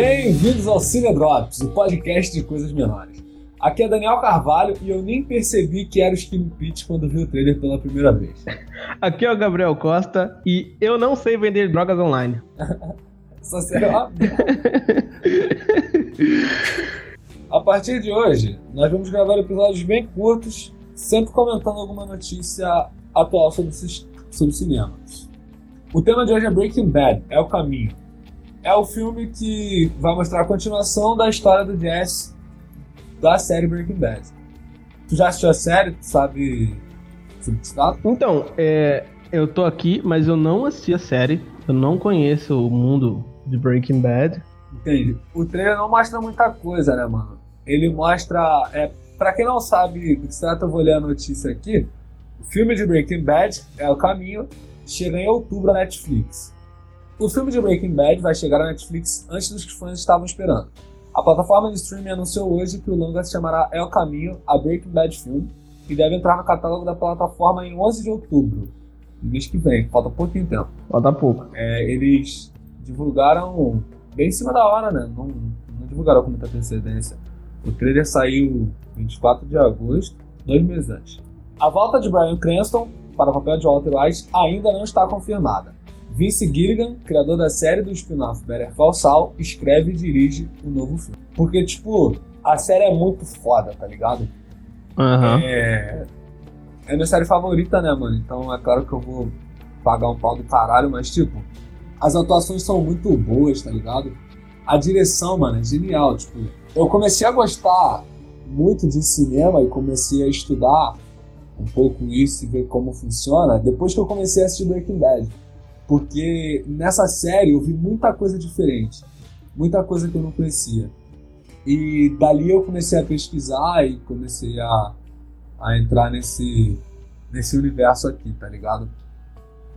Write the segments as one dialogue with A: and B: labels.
A: Bem-vindos ao Cine Drops, o podcast de coisas menores. Aqui é Daniel Carvalho e eu nem percebi que era o Skinny Pete quando vi o trailer pela primeira vez.
B: Aqui é o Gabriel Costa e eu não sei vender drogas online.
A: Só será A partir de hoje, nós vamos gravar episódios bem curtos, sempre comentando alguma notícia atual sobre, sobre cinema. O tema de hoje é Breaking Bad, é o caminho. É o filme que vai mostrar a continuação da história do Jesse da série Breaking Bad. Tu já assistiu a série? Tu sabe
B: Então, é, eu tô aqui, mas eu não assisti a série. Eu não conheço o mundo de Breaking Bad.
A: Entendi. O trailer não mostra muita coisa, né, mano? Ele mostra. É, pra quem não sabe do que se trata, eu vou ler a notícia aqui. O filme de Breaking Bad é o caminho, chega em outubro na Netflix. O filme de Breaking Bad vai chegar na Netflix antes dos que os fãs estavam esperando. A plataforma de streaming anunciou hoje que o longa se chamará El Caminho, a Breaking Bad Film, e deve entrar no catálogo da plataforma em 11 de outubro, mês que vem, falta pouquinho tempo.
B: Falta pouco.
A: É, eles divulgaram bem em cima da hora, né? Não, não divulgaram com muita antecedência. O trailer saiu 24 de agosto, dois meses antes. A volta de Brian Cranston para o papel de Walter White ainda não está confirmada. Vince Gilligan, criador da série do spin-off Better Call Saul, escreve e dirige o novo filme. Porque, tipo, a série é muito foda, tá ligado?
B: Uhum.
A: É... é minha série favorita, né, mano? Então é claro que eu vou pagar um pau do caralho, mas, tipo, as atuações são muito boas, tá ligado? A direção, mano, é genial. Tipo, eu comecei a gostar muito de cinema e comecei a estudar um pouco isso e ver como funciona depois que eu comecei a assistir Breaking Bad. Porque nessa série eu vi muita coisa diferente, muita coisa que eu não conhecia. E dali eu comecei a pesquisar e comecei a, a entrar nesse, nesse universo aqui, tá ligado?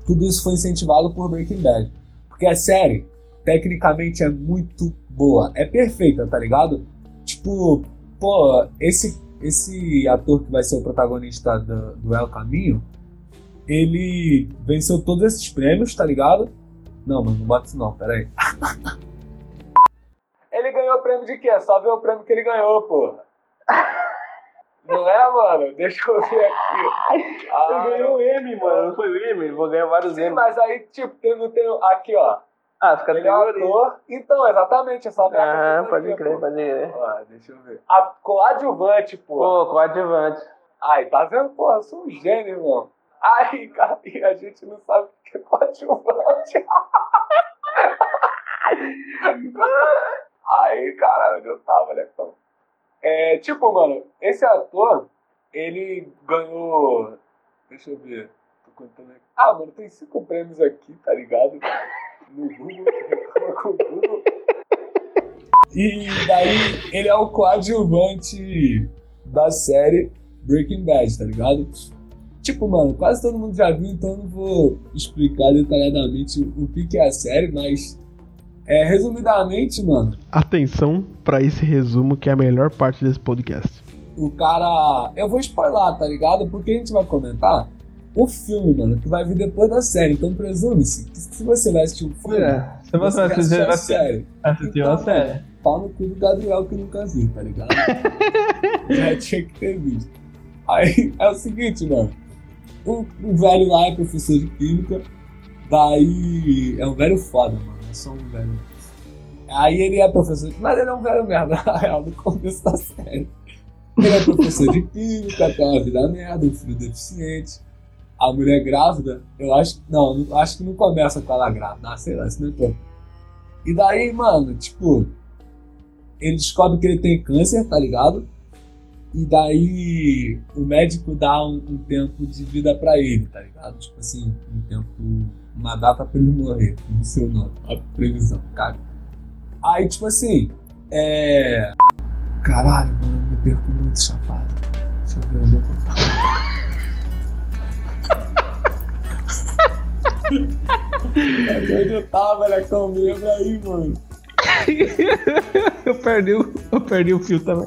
A: Tudo isso foi incentivado por Breaking Bad. Porque a série, tecnicamente, é muito boa. É perfeita, tá ligado? Tipo, pô, esse esse ator que vai ser o protagonista do, do El Caminho, ele venceu todos esses prêmios, tá ligado? Não, mano, não bota isso não, peraí. ele ganhou o prêmio de quê? Só ver o prêmio que ele ganhou, pô. Não é, mano? Deixa eu ver aqui.
B: Ah, ele ganhou o M, mano. Não foi o M? Vou ganhar vários
A: Sim,
B: M.
A: mas aí, tipo, tem, tem, aqui, ó.
B: Ah, categorias.
A: Ele é ator. Então, exatamente, é só ver
B: Ah, pode crer, pode crer.
A: Ó, deixa eu ver. A coadjuvante, pô.
B: Pô, coadjuvante.
A: Ai, tá vendo? Pô, eu sou um gênio, irmão. Ai, cara, e a gente não sabe o que é coadjuvante. Aí, caralho, eu tava, né? Então, é, tipo, mano, esse ator, ele ganhou. Deixa eu ver. Tô contando aqui. Ah, mano, tem cinco prêmios aqui, tá ligado? no Google, reclama com o Google. E daí ele é o coadjuvante da série Breaking Bad, tá ligado? Tipo, mano, quase todo mundo já viu, então eu não vou explicar detalhadamente o que, é a série, mas é, resumidamente, mano.
B: Atenção para esse resumo que é a melhor parte desse podcast.
A: O cara. Eu vou spoiler, tá ligado? Porque a gente vai comentar o filme, mano, que vai vir depois da série. Então presume-se que se você vai assistir o filme,
B: é, se você, vai assistir a série. Assistiu então, a série.
A: Pau no cu do Gabriel que nunca viu, tá ligado? Já tinha que ter visto. Aí é o seguinte, mano. O, o velho lá é professor de química. Daí é um velho foda, mano. É só um velho. Aí ele é professor, mas ele é um velho merda, na real, no começo da série. Ele é professor de química, tem uma vida merda, um filho deficiente a mulher grávida, eu acho. Não, acho que não começa com ela grávida. Ah, sei lá, isso não é E daí, mano, tipo. Ele descobre que ele tem câncer, tá ligado? E daí o médico dá um, um tempo de vida pra ele, tá ligado? Tipo assim, um tempo. Uma data pra ele morrer, no seu nome, a previsão, cara. Aí, tipo assim, é. Caralho, mano, me perco muito chapado. Deixa eu ver onde eu vou. Onde eu tava, né? Comigo aí, mano.
B: eu, perdi o, eu perdi o fio também.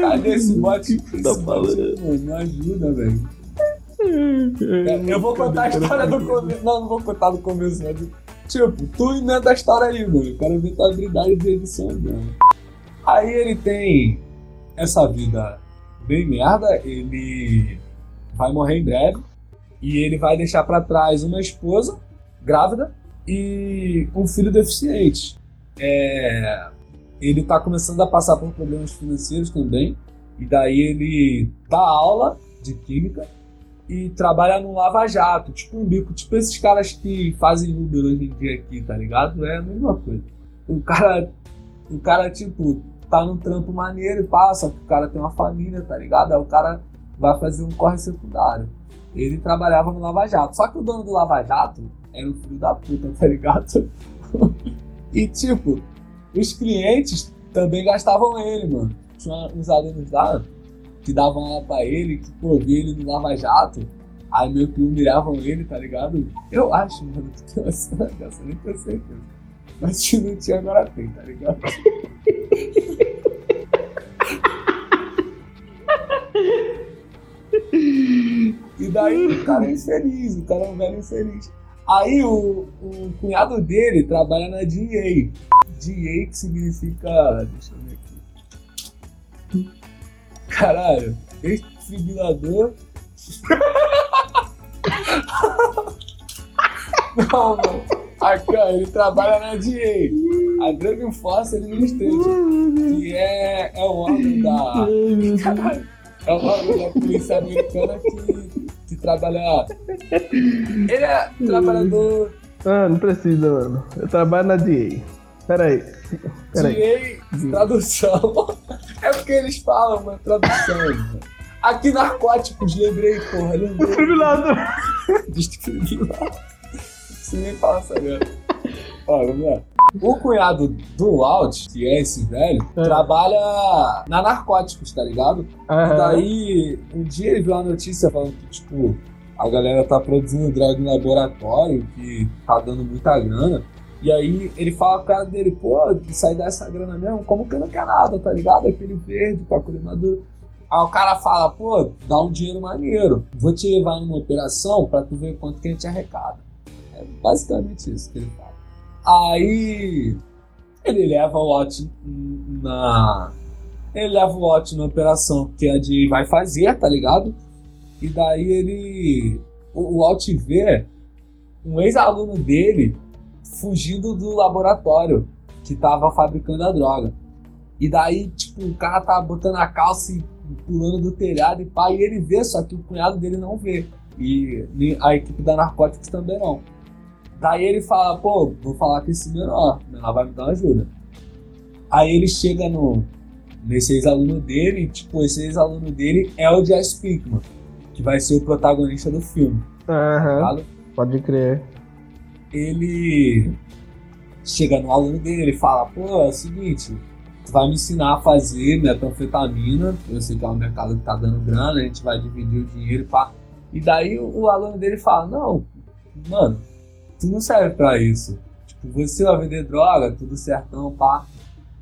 A: Cadê esse bote? Tá falando, mano, me ajuda, velho. Eu vou contar a história do começo. Não, não vou contar do começo, né? Tipo, tu inventa a história aí, mano. Eu quero ver tua habilidade de edição mesmo. Aí ele tem essa vida bem merda, ele vai morrer em breve e ele vai deixar para trás uma esposa grávida e um filho deficiente. É, ele tá começando a passar por problemas financeiros também e daí ele dá aula de química e trabalha no Lava Jato, tipo um bico, tipo esses caras que fazem Uber hoje em dia aqui, tá ligado? É a mesma coisa. O cara, o cara tipo, tá num trampo maneiro e passa, o cara tem uma família, tá ligado? Aí o cara vai fazer um corre secundário. Ele trabalhava no Lava Jato. Só que o dono do Lava Jato era um filho da puta, tá ligado? e tipo, os clientes também gastavam ele, mano. Tinha uns alunos lá que davam aula pra ele, que pô, ele no Lava Jato. Aí meio que humilhavam ele, tá ligado? Eu acho, mano, que tem uma dessa, nem tenho certeza. Mas se não tinha, agora tem, tá ligado? e daí o cara é infeliz, o cara é um velho infeliz. Aí o, o cunhado dele trabalha na DA. DA que significa. Deixa eu ver aqui. Caralho, desfibrilador. Não, mano. Ó, ele trabalha na DA, a Drug Enforcement Administration, que é, é um órgão da. Caralho, é um órgão da polícia americana que, que trabalha. Ele é trabalhador.
B: Ah, não precisa, mano. Eu trabalho na DA. Peraí.
A: Peraí. DA, tradução. É porque eles falam uma tradução, mano. Aqui narcóticos, lembrei, porra. Lembrei.
B: Desfibrilador.
A: Desfibrilador. Você nem fala sério. Ó, vamos lá. O cunhado do Walt, que é esse velho, é. trabalha na narcóticos, tá ligado? Uhum. E daí, um dia ele viu uma notícia falando que, tipo, a galera tá produzindo droga em laboratório, que tá dando muita grana. E aí ele fala pro cara dele, pô, sair dessa grana mesmo, como que não quer nada, tá ligado? Aquele verde, pacote maduro. Aí o cara fala, pô, dá um dinheiro maneiro. Vou te levar numa operação pra tu ver quanto que a gente arrecada. É basicamente isso que ele fala. Aí ele leva o Watch na. Ele leva o Watch na operação que a de vai fazer, tá ligado? E daí ele. O, Walt vê um ex-aluno dele fugindo do laboratório que tava fabricando a droga. E daí, tipo, o cara tá botando a calça e pulando do telhado e pá, e ele vê, só que o cunhado dele não vê. E a equipe da Narcóticos também não. Daí ele fala, pô, vou falar com esse menor, o menor vai me dar uma ajuda. Aí ele chega no, nesse ex-aluno dele, e, tipo, esse ex-aluno dele é o Jess Pinkman, que vai ser o protagonista do filme.
B: Aham, uhum, pode crer.
A: Ele chega no aluno dele, ele fala, pô, é o seguinte, tu vai me ensinar a fazer metanfetamina, eu sei que é um mercado que tá dando grana, a gente vai dividir o dinheiro, pá. E daí o, aluno dele fala, não, mano, tu não serve para isso. Tipo, você vai vender droga, tudo certão, pá.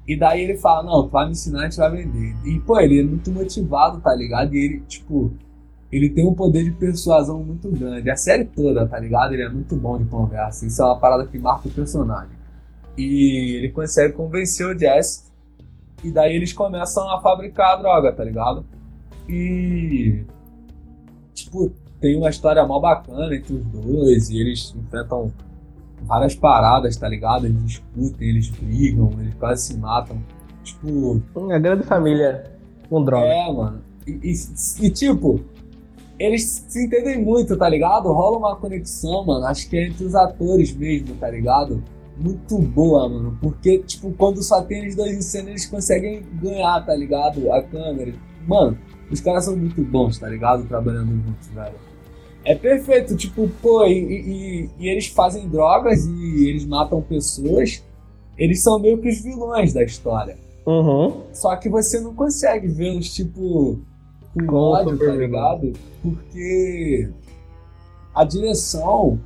A: E daí ele fala, não, tu vai me ensinar, a gente vai vender. E, pô, ele é muito motivado, tá ligado? E ele, tipo, ele tem um poder de persuasão muito grande. A série toda, tá ligado? Ele é muito bom de conversa. Isso é uma parada que marca o personagem. E ele consegue convencer o Jess. E daí eles começam a fabricar a droga, tá ligado? E. Tipo, tem uma história mal bacana entre os dois e eles enfrentam várias paradas, tá ligado? Eles discutem, eles brigam, eles quase se matam. Tipo.
B: Uma grande família com droga.
A: É, mano. E, e, e, tipo, eles se entendem muito, tá ligado? Rola uma conexão, mano. Acho que é entre os atores mesmo, tá ligado? Muito boa, mano. Porque, tipo, quando só tem eles dois em cena, eles conseguem ganhar, tá ligado? A câmera. Mano, os caras são muito bons, tá ligado? Trabalhando juntos, velho. É perfeito, tipo, pô, e, e, e, eles fazem drogas e eles matam pessoas. Eles são meio que os vilões da história.
B: Uhum.
A: Só que você não consegue vê-los, tipo, com ódio, tá ligado? Porque a direção,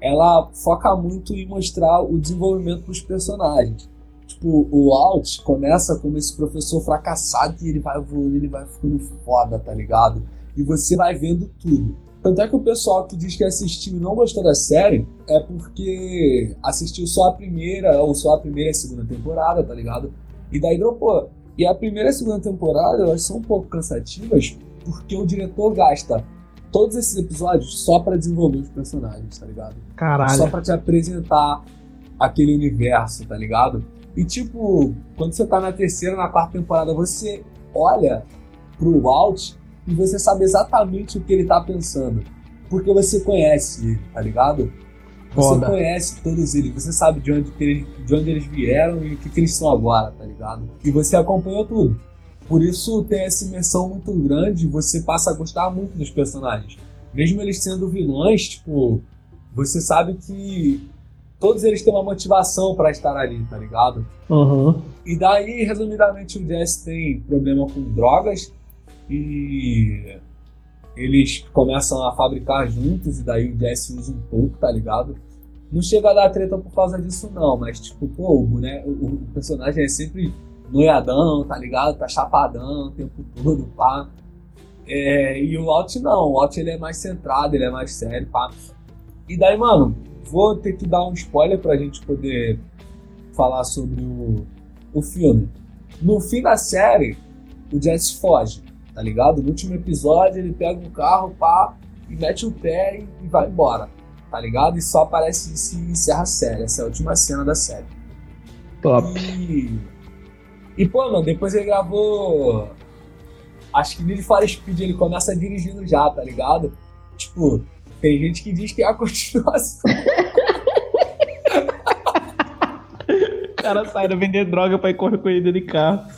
A: ela foca muito em mostrar o desenvolvimento dos personagens. Tipo, o Alt começa como esse professor fracassado e ele vai evoluindo, ele vai ficando foda, tá ligado? E você vai vendo tudo Tanto é que o pessoal que diz que assistiu e não gostou da série é porque assistiu só a primeira, ou só a primeira e a segunda temporada, tá ligado? E daí dropou. E a primeira e a segunda temporada, elas são um pouco cansativas, porque o diretor gasta todos esses episódios só para desenvolver os personagens, tá ligado?
B: Caralho.
A: Só pra te apresentar aquele universo, tá ligado? E tipo, quando você tá na terceira, na quarta temporada, você olha pro Walt e você sabe exatamente o que ele tá pensando. Porque você conhece ele, tá ligado? Você
B: Foda.
A: conhece todos eles, você sabe de onde, eles, de onde eles vieram e o que, que eles são agora, tá ligado? E você acompanhou tudo. Por isso tem essa imersão muito grande, você passa a gostar muito dos personagens. Mesmo eles sendo vilões, tipo, você sabe que todos eles têm uma motivação pra estar ali, tá ligado?
B: Uhum.
A: E daí, resumidamente, o Jesse tem problema com drogas e eles começam a fabricar juntos e daí o Jesse usa um pouco, tá ligado? Não chega a dar treta por causa disso não, mas tipo, pô, o, boneco, o, o personagem é sempre noiadão, tá ligado? Tá chapadão o tempo todo, pá. É, e o Alt não, o Alt ele é mais centrado, ele é mais sério, pá. E daí, mano, vou ter que dar um spoiler pra gente poder falar sobre o, o filme. No fim da série, o Jesse foge, tá ligado? No último episódio, ele pega um carro, pá, e mete o pé e, e vai embora, tá ligado? E só aparece isso e encerra a série. Essa é a última cena da série.
B: Top.
A: E, e pô, mano, depois ele gravou. Acho que Need for Speed ele começa dirigindo já, tá ligado? Tipo, tem gente que diz que é a continuação.
B: O cara sai a vender droga pra ir correr corrida de carro.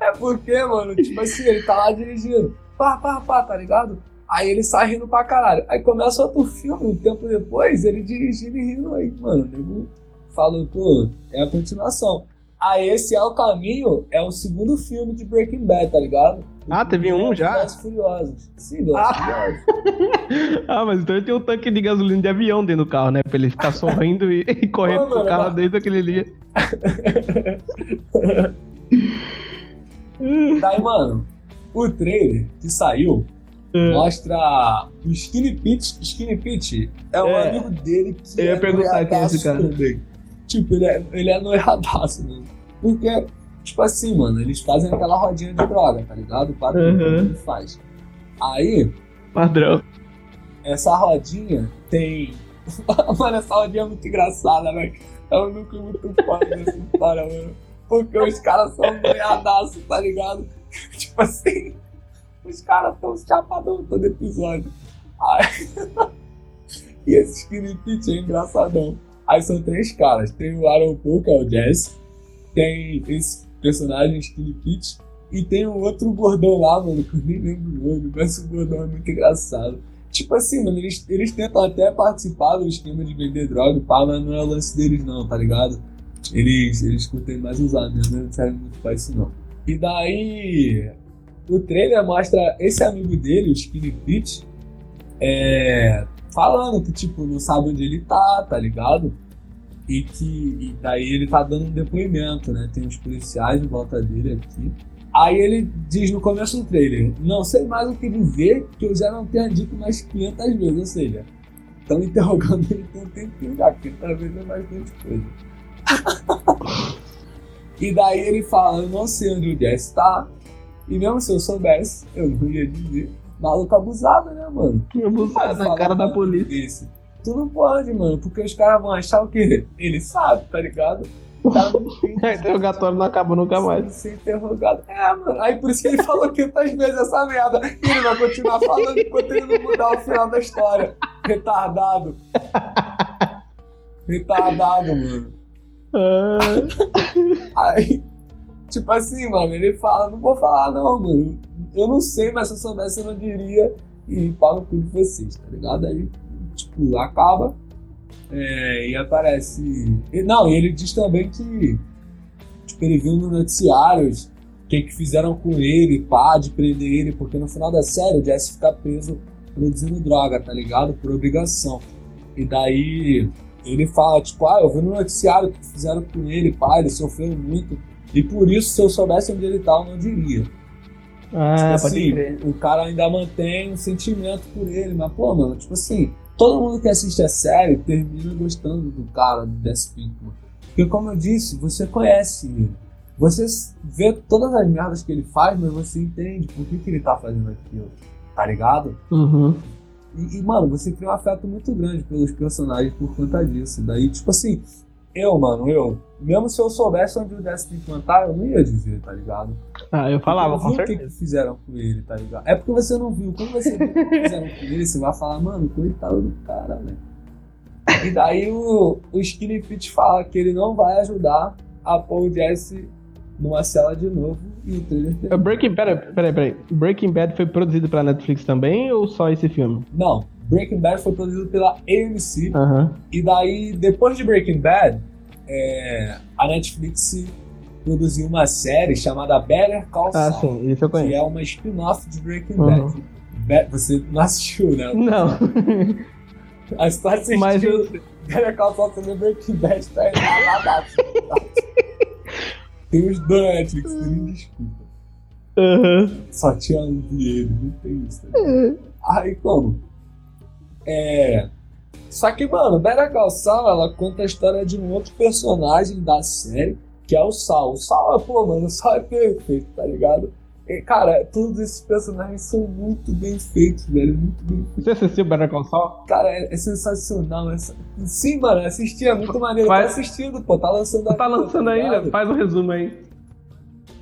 A: É porque, mano, tipo assim, ele tá lá dirigindo. Pá, pá, pá, tá ligado? Aí ele sai rindo pra caralho. Aí começa outro filme, um tempo depois, ele dirigindo e rindo aí, mano. O nego falou, pô, é a continuação. Aí esse é o caminho, é o segundo filme de Breaking Bad, tá ligado?
B: Ah, teve um já?
A: Velozes Furiosos. Sim, Velozes Furiosos.
B: Ah, mas então ele tem um tanque de gasolina de avião dentro do carro, né? Pra ele ficar sorrindo e, e correndo
A: Pô,
B: com o
A: mano,
B: carro
A: mas-
B: desde aquele dia.
A: Daí, mano, o trailer que saiu. Mostra o Skinny Pete. Skinny Pete é um
B: É.
A: amigo dele que
B: Eu ia
A: é
B: perguntar quem é esse
A: noiadaço
B: cara.
A: também. Tipo, ele é, ele é noiadaço, mano. Porque, tipo assim, mano, eles fazem aquela rodinha de droga, tá ligado? Quatro
B: Uhum.
A: que ele faz. Aí,
B: Padrão.
A: essa rodinha tem. mano, essa rodinha é muito engraçada, velho. É um núcleo muito foda dessa história, mano. Porque os caras são noiadaços, tá ligado? tipo assim, os caras tão chapadão todo episódio. Aí... e esse Skinny é engraçadão. Aí são três caras. Tem o Aaron Paul, que é o Jesse. Tem esse personagem Skinny Pete. E tem um outro gordão lá, mano, que eu nem lembro o nome, mas o gordão é muito engraçado. Tipo assim, mano, eles, eles tentam até participar do esquema de vender droga pá, mas não é o lance deles não, tá ligado? Eles, eles curtem mais usar mesmo, não servem muito pra isso não. E daí, o trailer mostra esse amigo dele, o Skinny Pete, é, falando que, tipo, não sabe onde ele tá, tá ligado? E que e daí ele tá dando um depoimento, né? Tem os policiais em volta dele aqui. Aí ele diz no começo do trailer: Não sei mais o que dizer, que eu já não tenha dito mais 500 vezes. Ou seja, estão interrogando ele tem um tempinho já, 500 vezes é bastante coisa. e daí ele fala: Eu não sei onde o Jess tá, e mesmo se eu soubesse, eu não ia dizer. Maluco abusado, né, mano?
B: Abusado na
A: Falar
B: cara da polícia.
A: desse. Tu não pode, mano, porque os caras vão achar o quê? Ele sabe, tá ligado? O
B: interrogatório não acaba nunca mais.
A: ser interrogado. É, mano. Aí por isso que ele falou 500 vezes essa merda. E ele vai continuar falando enquanto ele não mudar o final da história. Retardado. Retardado, mano.
B: Ah,
A: Aí, tipo assim, mano, ele fala, não vou falar não, mano. Eu não sei, mas se eu soubesse eu não diria. E no cu de vocês, tá ligado? Aí, tipo, acaba. é, e aparece. e- não, ele diz também que. Tipo, ele viu no noticiários o que, que fizeram com ele, pá, de prender ele, porque no final da série o Jesse fica preso produzindo droga, tá ligado? Por obrigação. E daí ele fala, tipo, ah, eu vi no noticiário o que fizeram com ele, pá, ele sofreu muito. E por isso, se eu soubesse onde ele tá, eu não diria.
B: Ah,
A: tipo
B: pode
A: assim,
B: crer.
A: o cara ainda mantém um sentimento por ele, mas, pô, mano, tipo assim, todo mundo que assiste a série termina gostando do cara, do Jesse Pinkman. Porque, como eu disse, você conhece ele. Você vê todas as merdas que ele faz, mas você entende por que, que ele tá fazendo aquilo, tá ligado?
B: Uhum.
A: E, e, mano, você cria um afeto muito grande pelos personagens por conta disso. Daí, tipo assim, eu, mano, eu, mesmo se eu soubesse onde o Pinkman tá, eu não ia dizer, tá ligado?
B: Ah, eu falava,
A: eu
B: com
A: vi o que,
B: certeza.
A: fizeram com ele, tá ligado? É porque você não viu. Quando você viu o que fizeram com ele, você vai falar, mano, coitado do cara, velho. E daí o, o Skinny Pete fala que ele não vai ajudar a pôr o Jesse numa cela de novo e o trailer termina.
B: Breaking Bad, peraí, peraí. Breaking Bad foi produzido pela Netflix também ou só esse filme?
A: Não, Breaking Bad foi produzido pela AMC
B: Aham.
A: e daí, depois de Breaking Bad, é, a Netflix produziu uma série chamada Better Call
B: Ah,
A: Saul,
B: sim, isso eu
A: que é
B: conheço.
A: uma spin-off de Breaking
B: Uhum.
A: Bad. Você não assistiu, né?
B: Não.
A: Mas tu assistiu
B: Mas
A: Better Call Saul também Breaking Bad tá errado. Tem os dois na Netflix, nem desculpa.
B: Aham.
A: Só tinha um de ele, não tem isso. Né? Aí como? É. Só que, mano, Better Call Saul, ela conta a história de um outro personagem da série, que é o Sal. O Sal é, pô, mano, o Sal é perfeito, tá ligado? E, cara, todos esses personagens são muito bem feitos, velho, muito bem feitos.
B: Você assistiu Better Call Saul?
A: Cara, é, é sensacional. Essa... Sim, mano, assisti, é muito maneiro.
B: Vai-
A: Tá assistindo, pô, tá lançando
B: Tá
A: agora,
B: lançando aí,
A: ligado?
B: né? Faz um resumo aí.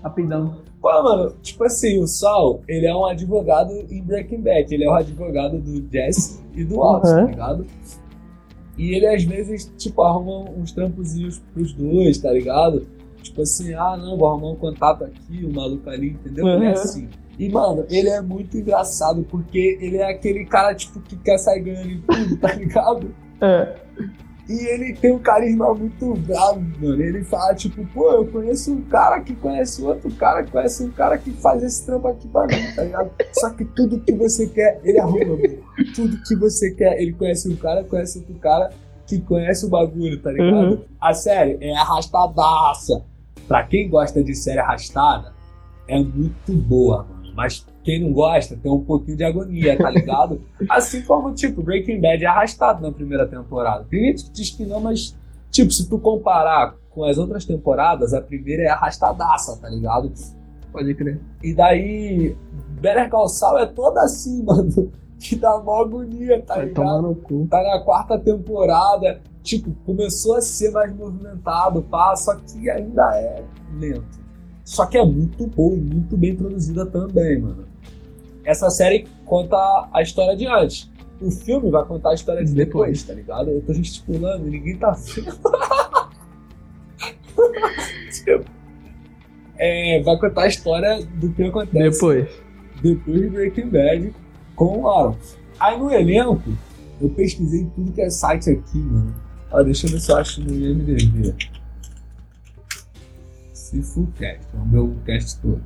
B: Rapidão.
A: Pô, mano, tipo assim, o Saul, ele é um advogado em Breaking Bad. Ele é o advogado do Jesse e do Otis,
B: Uhum.
A: tá ligado? E ele, às vezes, tipo, arruma uns trampozinhos pros dois, tá ligado? Tipo assim, ah, não, vou arrumar um contato aqui, o maluco ali, entendeu? Ele é
B: Uhum.
A: assim. E, mano, ele é muito engraçado, porque ele é aquele cara, tipo, que quer sair ganhando em tudo, tá ligado?
B: É.
A: E ele tem um carisma muito bravo, mano. Ele fala, tipo, pô, eu conheço um cara que conhece outro cara que conhece um cara que faz esse trampo aqui pra mim, tá ligado? Só que tudo que você quer, ele arruma, mano. Tudo que você quer, ele conhece um cara, conhece outro cara que conhece o bagulho, tá ligado?
B: Uhum.
A: A série é arrastadaça. Pra quem gosta de série arrastada, é muito boa, mano. Mas quem não gosta tem um pouquinho de agonia, tá ligado? Assim como, tipo, Breaking Bad é arrastado na primeira temporada. Tem gente que diz que não, mas, tipo, se tu comparar com as outras temporadas, a primeira é arrastadaça, tá ligado?
B: Pode crer.
A: E daí, Better Call Saul é toda assim, mano. Que dá mó agonia, tá
B: Vai
A: ligado?
B: tomar no cu.
A: Tá na quarta temporada, tipo, começou a ser mais movimentado, pá, só que ainda é lento. Só que é muito boa e muito bem produzida também, mano. Essa série conta a história de antes. O filme vai contar a história de depois,
B: Depois.
A: tá ligado? Eu tô gesticulando e ninguém tá vendo. Tipo, é, vai contar a história do que acontece
B: Depois.
A: depois de Breaking Bad com o Aaron. Aí no elenco, eu pesquisei tudo que é site aqui, mano. Ó, deixa eu ver se eu acho no IMDB. Se full cast, é o meu cast todo.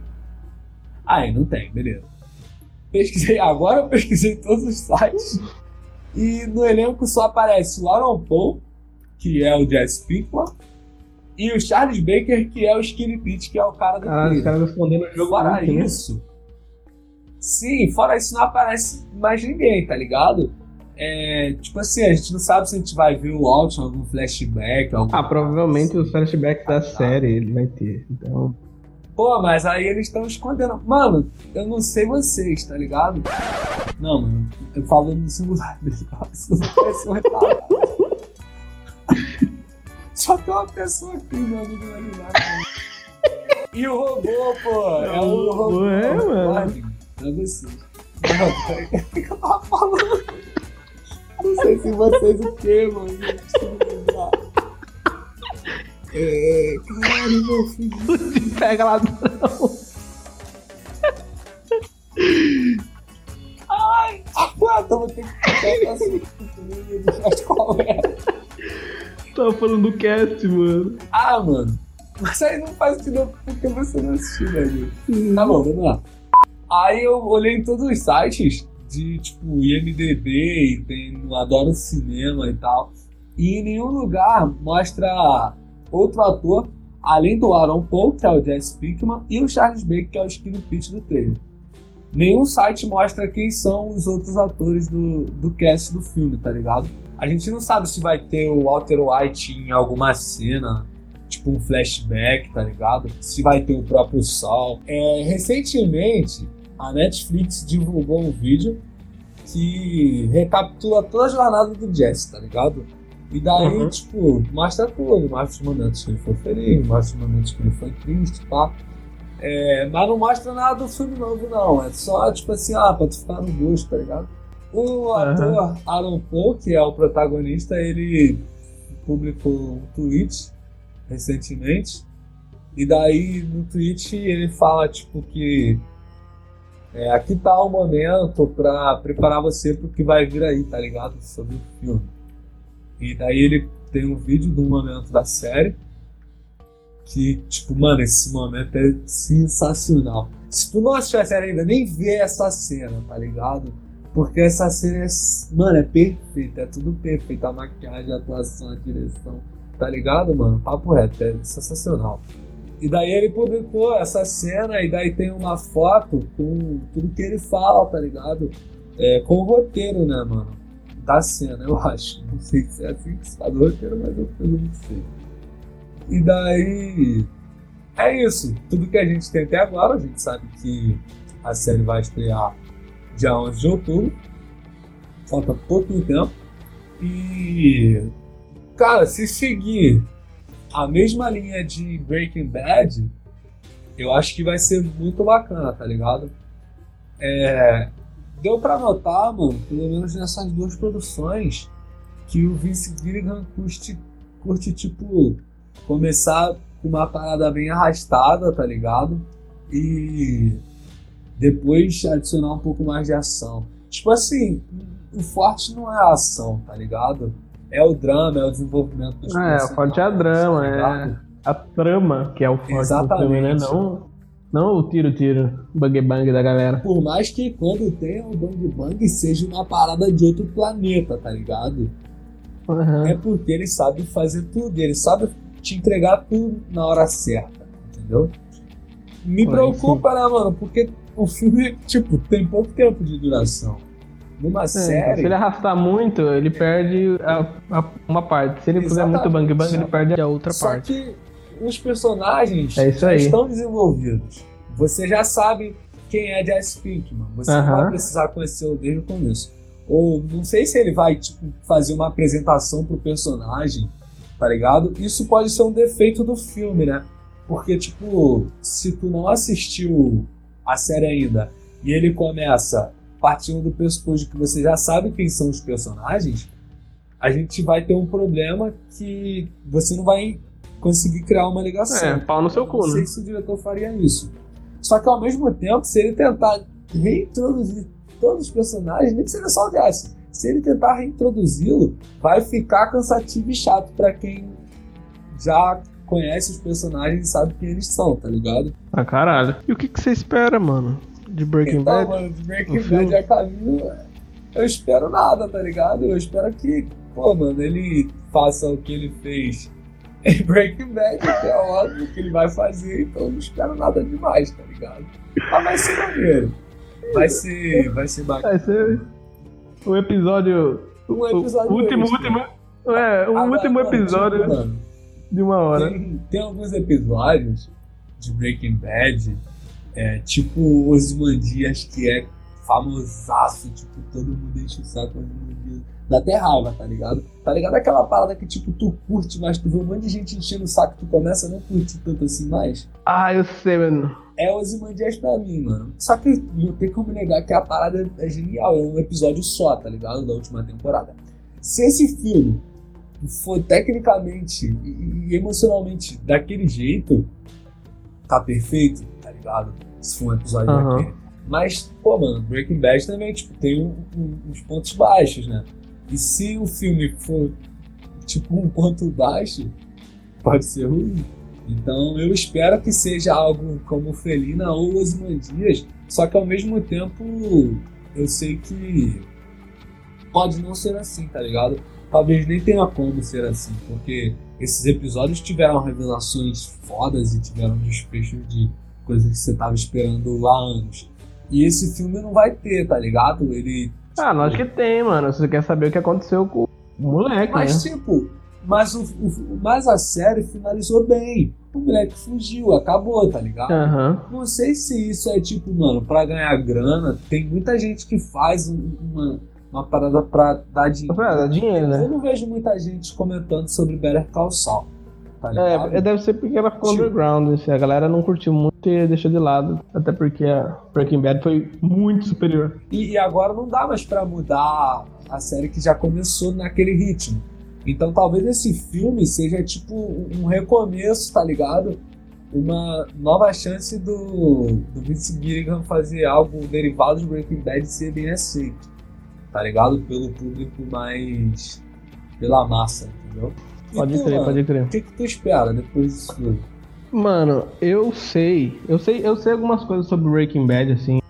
A: Aí, não tem, beleza. Pesquisei, agora eu pesquisei todos os sites. E no elenco só aparece o Aaron Paul, que é o Jesse Pinkman, e o Charles Baker, que é o Skinny Pete, que é o cara do
B: Caralho, os caras respondendo o jogo
A: Fora
B: né?
A: isso. Sim, fora isso não aparece mais ninguém, tá ligado? É, tipo assim, a gente não sabe se a gente vai ver o Alt algum flashback. Algum...
B: Ah, provavelmente os flashbacks da série ele vai ter. Então.
A: Pô, mas aí eles estão escondendo. Mano, eu não sei vocês, tá ligado? Não, mano, eu falo no um retardado. Só tem uma pessoa aqui, meu amigo, nada. E o robô, pô, é o robô.
B: É, mano.
A: É você. Não, o que eu tava falando? Não sei se vocês o quê, mano. É. Caralho, meu filho.
B: Pega lá não.
A: Aguenta, eu vou ter que ficar assim. Mas qual é?
B: Tava falando do cast, mano.
A: Ah, mano. Mas aí não faz sentido porque você não assistiu, gente? Tá bom, vamos lá. Aí eu olhei em todos os sites de tipo IMDB tem Adoro Cinema e tal. E em nenhum lugar mostra outro ator, além do Aaron Paul, que é o Jesse Pinkman, e o Charles Baker, que é o Skinny Pete do trailer. nenhum site mostra quem são os outros atores do, do cast do filme, tá ligado? A gente não sabe se vai ter o Walter White em alguma cena, tipo um flashback, tá ligado? Se vai ter o próprio Sol. É, recentemente, a Netflix divulgou um vídeo que recapitula toda a jornada do Jesse, tá ligado? E daí, uhum. tipo, mostra tudo. Mostra os momentos que ele foi feliz, mostra os momentos que ele foi triste, pá. É, mas não mostra nada do filme novo, não. É só, tipo assim, ah, pra tu ficar no gosto, tá ligado? O ator uhum. Aaron Paul, que é o protagonista, ele publicou um tweet recentemente. E daí no tweet ele fala, tipo, que é, aqui tá o momento pra preparar você pro que vai vir aí, tá ligado? Sobre o filme. E daí ele tem um vídeo do momento da série que, tipo, mano, esse momento é sensacional. Se tu não assistiu a série ainda, nem vê essa cena, tá ligado? Porque essa cena é, mano, é perfeita, é tudo perfeito. A maquiagem, a atuação, a direção, tá ligado, mano? Papo reto, é sensacional. E daí ele publicou essa cena e daí tem uma foto com tudo que ele fala, tá ligado? É, com o roteiro, né, mano? Da cena, eu acho. Não sei se é assim que se faz o roteiro, mas eu, não sei. E daí. É isso. Tudo que a gente tem até agora, a gente sabe que a série vai estrear dia 11 de outubro. Falta pouco tempo. E. Cara, se seguir a mesma linha de Breaking Bad, eu acho que vai ser muito bacana, tá ligado? É, deu para notar, mano, pelo menos nessas duas produções, que o Vince Gilligan curte, curte tipo, começar com uma parada bem arrastada, tá ligado? E depois adicionar um pouco mais de ação. Tipo assim, o forte não é a ação, tá ligado? É o drama, é o desenvolvimento dos
B: ah, É, o forte é a drama, é a trama que é o forte Exatamente. do filme, né? Não, não o tiro-tiro, bang-bang da galera.
A: Por mais que quando tenha o bang-bang seja uma parada de outro planeta, tá ligado? Uhum. É porque ele sabe fazer tudo, ele sabe te entregar tudo na hora certa, entendeu? Me preocupa, né, mano? Porque o filme, tipo, tem pouco tempo de duração. Numa é, série.
B: Se ele arrastar muito, ele perde a, a, uma parte. Se ele Exatamente. fizer muito bang bang, ele perde a outra
A: Só
B: parte.
A: que os personagens é já estão desenvolvidos. Você já sabe quem é Jesse Pinkman. Você uh -huh. não vai precisar conhecê-lo desde o começo. Ou não sei se ele vai tipo, fazer uma apresentação pro personagem, tá ligado? Isso pode ser um defeito do filme, né? Porque, tipo, se tu não assistiu a série ainda e ele começa partindo do pressuposto que você já sabe quem são os personagens, a gente vai ter um problema que você não vai conseguir criar uma ligação.
B: É, pau no seu cu,
A: Não sei se o diretor faria isso. Só que ao mesmo tempo, se ele tentar reintroduzir todos os personagens, nem que seja só o Jesse, se ele tentar reintroduzi-lo, vai ficar cansativo e chato para quem já conhece os personagens e sabe quem eles são, tá ligado?
B: Ah, caralho. E o que, que você espera, mano? De Breaking então, Bad?
A: Mano, de Breaking Bad a caminho, eu espero nada, tá ligado? Eu espero que, pô, mano, ele faça o que ele fez em Breaking Bad, que é óbvio que ele vai fazer, então eu não espero nada demais, tá ligado? Mas vai ser maneiro. Vai ser, vai ser bacana.
B: Vai ser um episódio.
A: Um episódio.
B: O último, último. É, um Agora, último episódio tipo, mano, de uma hora.
A: Tem, tem alguns episódios de Breaking Bad é, tipo Osimandias, que é famosaço, tipo, todo mundo enche o saco Osimandias. Dá até raiva, tá ligado? Tá ligado aquela parada que, tipo, tu curte, mas tu vê um monte de gente enchendo o saco, tu começa a não curtir tanto assim mais?
B: Ah, eu sei, mano.
A: É Osimandias pra mim, mano. Só que não tem como negar que a parada é genial. É um episódio só, tá ligado? Da última temporada. Se esse filme for tecnicamente e emocionalmente daquele jeito, tá perfeito, Se for um episódio uhum. daquele. Mas, pô, mano, Breaking Bad também, tipo, tem um, um, uns pontos baixos, né? E se o filme for, tipo, um ponto baixo, pode ser ruim. Então, eu espero que seja algo como Felina ou Ozymandias, só que ao mesmo tempo, eu sei que pode não ser assim, tá ligado? Talvez nem tenha como ser assim, porque esses episódios tiveram revelações fodas e tiveram desfechos de coisas que você tava esperando há anos. E esse filme não vai ter, tá ligado? Ele.
B: Ah, tipo... lógico que tem, mano. Você quer saber o que aconteceu com o moleque,
A: Mas,
B: né?
A: tipo, mas, o, o, mas a série finalizou bem. O moleque fugiu, acabou, tá ligado?
B: Uhum.
A: Não sei se isso é tipo, mano, pra ganhar grana. Tem muita gente que faz uma, uma parada pra dar dinheiro.
B: Pra dar dinheiro, né?
A: Eu não vejo muita gente comentando sobre Better Call Saul. Tá?
B: É, deve ser porque ela ficou tipo, underground, assim, a galera não curtiu muito e deixou de lado. Até porque a Breaking Bad foi muito superior.
A: E, e agora não dá mais pra mudar a série que já começou naquele ritmo. Então talvez esse filme seja tipo um recomeço, tá ligado? Uma nova chance do, do Vince Gilligan fazer algo derivado de Breaking Bad e ser bem aceito, tá ligado? Pelo público mais. pela massa, entendeu?
B: Pode crer, mano, pode crer.
A: O que, que tu espera depois disso tudo?
B: Mano, eu sei. Eu sei, eu sei algumas coisas sobre Breaking Bad, assim.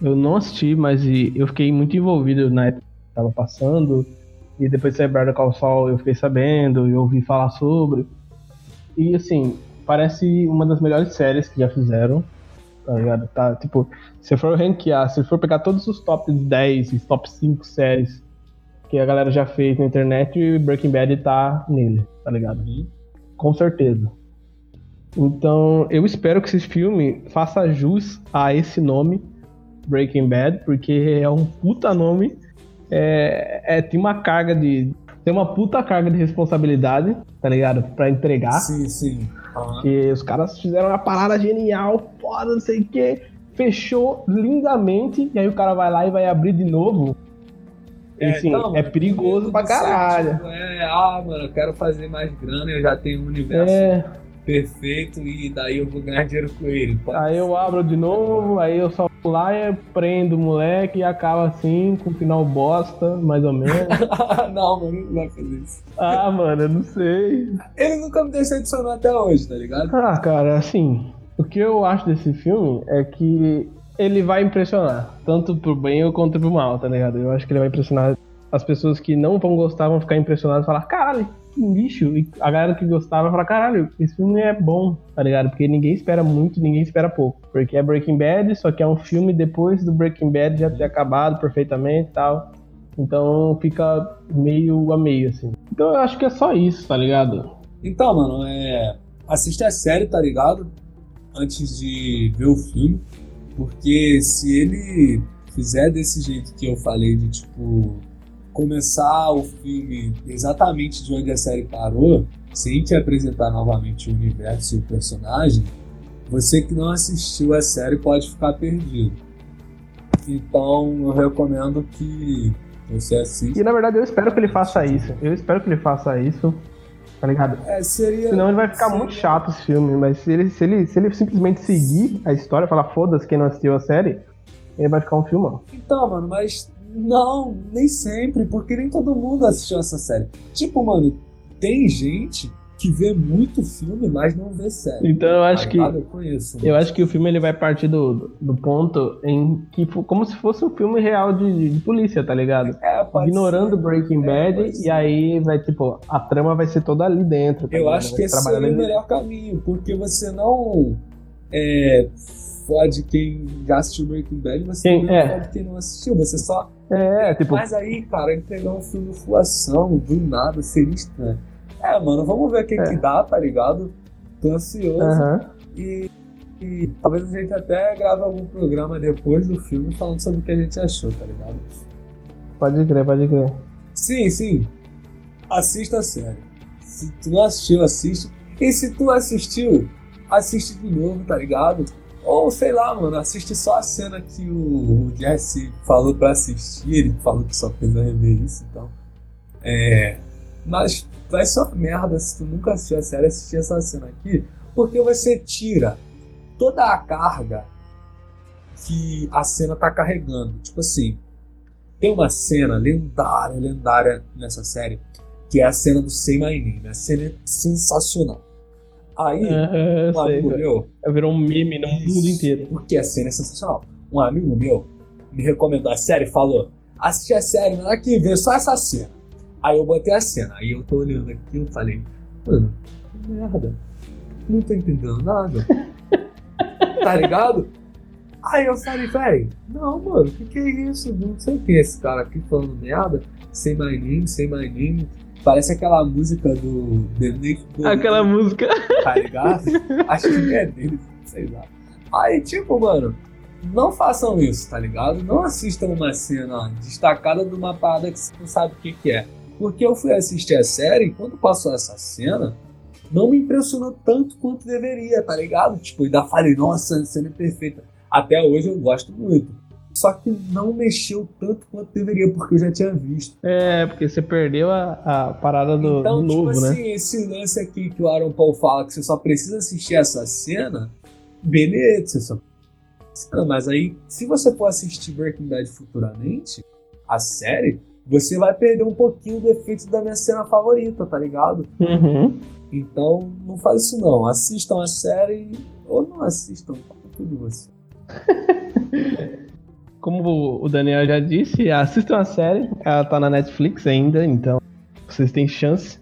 B: Eu não assisti, mas eu fiquei muito envolvido na época que tava passando. E depois de sair Better Call Saul eu fiquei sabendo, eu ouvi falar sobre. E assim, parece uma das melhores séries que já fizeram. Tá ligado? Tá, tipo, se for rankear, se for pegar todos os top 10 e top 5 séries que a galera já fez na internet, Breaking Bad tá nele, tá ligado? Uhum. Com certeza. Então, eu espero que esse filme faça jus a esse nome, Breaking Bad, porque é um puta nome é, é, tem uma carga de. Tem uma puta carga de responsabilidade, tá ligado? Pra entregar.
A: Sim, sim.
B: Uhum. Que os caras fizeram uma parada genial, foda, não sei o quê. Fechou lindamente, e aí o cara vai lá e vai abrir de novo. É, então, é perigoso pra caralho.
A: Tipo, é, ah, mano, eu quero fazer mais grana, eu já tenho um universo. É perfeito e daí eu vou ganhar dinheiro com ele.
B: Pode aí ser. eu abro de novo, aí eu só vou lá e prendo o moleque e acaba assim, com o final bosta, mais ou menos.
A: não, mano, não vai fazer isso.
B: Ah, mano, eu não sei.
A: Ele nunca me decepcionou até hoje, tá ligado?
B: Ah, cara, assim, o que eu acho desse filme é que ele vai impressionar, tanto pro bem quanto pro mal, tá ligado? Eu acho que ele vai impressionar as pessoas que não vão gostar vão ficar impressionadas e falar, caralho, lixo. E a galera que gostava fala, caralho, esse filme é bom, tá ligado? Porque ninguém espera muito, ninguém espera pouco. Porque é Breaking Bad, só que é um filme depois do Breaking Bad já ter acabado perfeitamente e tal. Então fica meio a meio, assim. Então eu acho que é só isso, tá ligado?
A: Então, mano, é. Assiste a série, tá ligado? Antes de ver o filme. Porque se ele fizer desse jeito que eu falei, de tipo começar o filme exatamente de onde a série parou, sem te apresentar novamente o universo e o personagem, você que não assistiu a série pode ficar perdido. Então eu recomendo que você assista.
B: E na verdade eu espero que ele faça isso. Eu espero que ele faça isso. Tá ligado?
A: É, seria.
B: Senão ele vai ficar seria... muito chato esse filme. Mas se ele, se ele, se ele simplesmente seguir a história, falar foda-se quem não assistiu a série, ele vai ficar um filmão.
A: Então, mano, mas não, nem sempre, porque nem todo mundo assistiu essa série. Tipo, mano, tem gente que vê muito filme, mas não vê série.
B: Então eu acho tá que
A: eu conheço.
B: Eu acho que o filme ele vai partir do, do ponto em que como se fosse um filme real de, de polícia, tá ligado?
A: É,
B: Ignorando ser. Breaking é, Bad e aí vai tipo a trama vai ser toda ali dentro. Tá
A: eu
B: ligado?
A: acho que esse seria o melhor caminho, porque você não é, fode quem já assistiu Breaking Bad, você quem, não é. fode quem não assistiu, você só
B: é, tipo.
A: Mas aí, cara, entregar um filme full ação, do nada, seria estranho. É, mano, vamos ver o que, é. que dá, tá ligado? Tô ansioso.
B: Uhum.
A: E, e talvez a gente até grave algum programa depois do filme falando sobre o que a gente achou, tá ligado?
B: Pode crer, pode crer.
A: Sim, sim. Assista a série. Se tu não assistiu, assiste. E se tu assistiu, assiste de novo, tá ligado? Ou sei lá, mano, assiste só a cena que o Jesse falou pra assistir, ele falou que só fez a rever isso, então. É. Mas vai ser uma merda se tu nunca assistiu a série assistir essa cena aqui, porque você tira toda a carga que a cena tá carregando. Tipo assim, tem uma cena lendária, lendária nessa série, que é a cena do Say My Name. A cena é sensacional. Aí,
B: uh,
A: um amigo sei, meu.
B: Virou um meme no mundo inteiro.
A: Porque a cena é sensacional. Um amigo meu me recomendou a série e falou: assiste a série, mas aqui, vê só essa cena. Aí eu botei a cena. Aí eu tô olhando aqui e falei: mano, que merda. Não tô entendendo nada. tá ligado? Aí eu falei, velho, não, mano, o que, que é isso? Não sei quem é esse cara aqui falando merda. Sem my name, sem my name. Parece aquela música do The Nick
B: Aquela música.
A: Tá ligado? Acho que é dele, sei lá. Aí, tipo, mano, não façam isso, tá ligado? Não assistam uma cena destacada de uma parada que você não sabe o que, que é. Porque eu fui assistir a série e quando passou essa cena, não me impressionou tanto quanto deveria, tá ligado? Tipo, ainda falei, nossa, a cena é perfeita. Até hoje eu gosto muito. Só que não mexeu tanto quanto deveria, porque eu já tinha visto.
B: É, porque você perdeu a, a parada do,
A: então,
B: do novo,
A: tipo
B: né?
A: assim, esse lance aqui que o Aaron Paul fala que você só precisa assistir essa cena, beleza, você só mas aí, se você for assistir Breaking Bad futuramente, a série, você vai perder um pouquinho do efeito da minha cena favorita, tá ligado?
B: Uhum.
A: Então, não faz isso não. Assistam a série ou não assistam, tá tudo você.
B: Como o Daniel já disse, assistam a série. Ela tá na Netflix ainda, então vocês têm chance.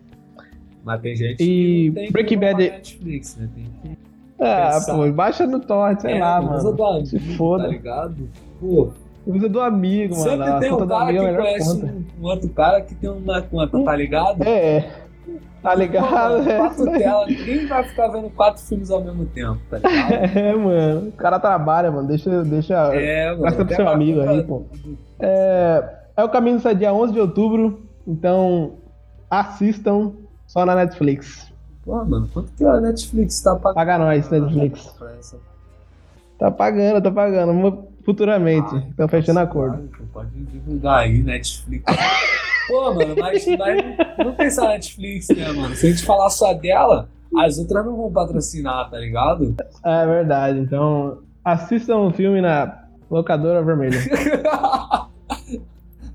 A: Mas tem gente
B: E
A: que
B: Breaking Bad-
A: Netflix, né? Tem que
B: Ah,
A: Pensar.
B: pô, baixa no torrent, sei
A: É,
B: lá, mano. Se foda.
A: Tá ligado? Pô,
B: Usa do amigo, mano.
A: sempre tem um cara que
B: é melhor
A: conhece um, um outro cara que tem uma conta, tá ligado?
B: É. Tá ligado?
A: Pô, quatro telas, ninguém vai ficar vendo quatro filmes ao mesmo tempo, tá ligado?
B: É, mano. O cara trabalha, mano. Deixa. deixa...
A: É, mano.
B: Gasta pro seu amigo aí, pô. É, é o caminho sai dia 11 de outubro. Então, assistam só na Netflix.
A: Pô, mano, quanto que a Netflix tá pagando?
B: Paga nós, Netflix. Tá pagando, tá pagando. Futuramente.
A: Ai,
B: Estão fechando acordo.
A: claro, Pode divulgar aí, Netflix. Pô, mano, mas, mas não tem só Netflix, né, mano? Se a gente falar só dela, as outras não vão patrocinar, tá ligado?
B: É verdade. Então, assistam o filme na locadora vermelha.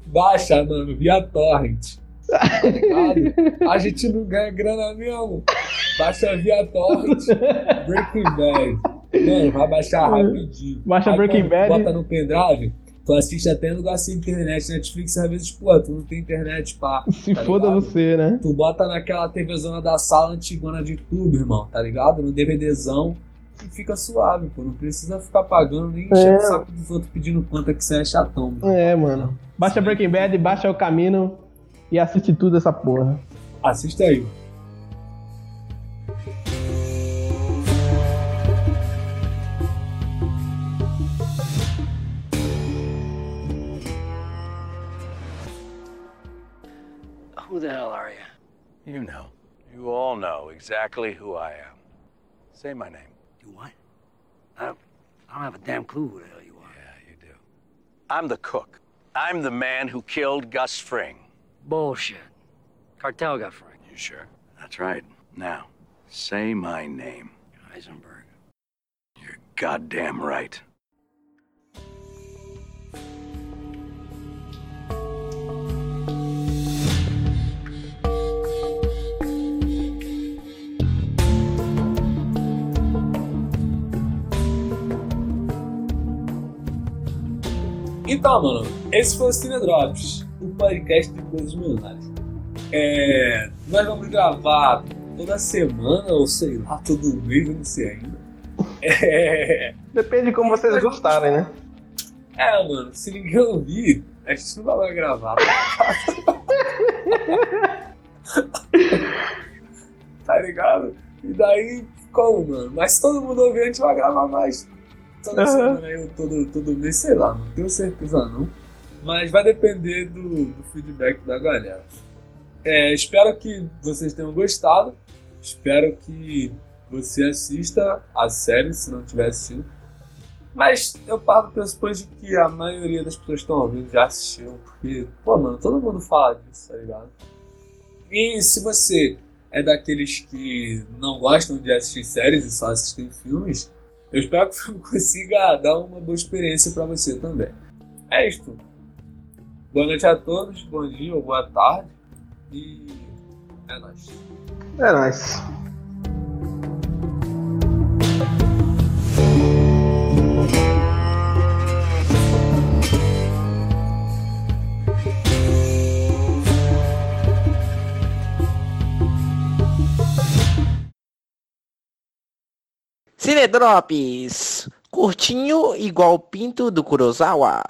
A: Baixa, mano, via torrent. Tá? A gente não ganha grana mesmo. Baixa via torrent. Breaking Bad. Mano, vai baixar rapidinho.
B: Baixa
A: Aí,
B: Breaking Bad.
A: Bota no pendrive. Tu assiste até no lugar sem internet. Netflix, às vezes, pô, tu não tem internet, pá.
B: Se
A: Tá
B: foda
A: ligado?
B: você, né?
A: Tu bota naquela TVzona da sala antigona de tudo, irmão, tá ligado? No DVDzão e fica suave, pô. Não precisa ficar pagando nem enchendo
B: É.
A: o saco dos outros pedindo conta que você é chatão, mano.
B: É, mano. Baixa Breaking Bad, baixa o caminho e assiste tudo essa porra.
A: Assista aí.
C: Who the hell are you?
D: You know. You all know exactly who I am. Say my name.
C: You what? I don't, I don't have a damn clue who the hell you are.
D: Yeah, you do. I'm the cook. I'm the man who killed Gus Fring.
C: Bullshit. Cartel got Fring.
D: You sure? That's right. Now, say my name.
C: Heisenberg.
D: You're goddamn right.
A: Então, mano, esse foi o Cine Drops, o podcast de coisas milionárias. É, nós vamos gravar toda semana, ou sei lá, todo mês, eu não sei ainda. É,
B: Depende de como vocês gostarem, né?
A: é, mano, se ninguém ouvir, a gente não vai gravar. tá ligado? E daí, como, mano? Mas se todo mundo ouvir, a gente vai gravar mais. Toda semana aí, todo, todo mês, sei lá, não tenho certeza não. Mas vai depender do, do feedback da galera. É, espero que vocês tenham gostado. Espero que você assista a série, se não tiver assistido. Mas eu parto do pressuposto de que a maioria das pessoas que estão ouvindo já assistiram. Porque, pô, mano, todo mundo fala disso, tá ligado? E se você é daqueles que não gostam de assistir séries e só assistem filmes, eu espero que filme consiga dar uma boa experiência pra você também. É isto. Boa noite a todos, bom dia ou boa tarde. E é nóis.
B: É nóis.
E: Cine Drops, Curtinho igual pinto do Kurosawa.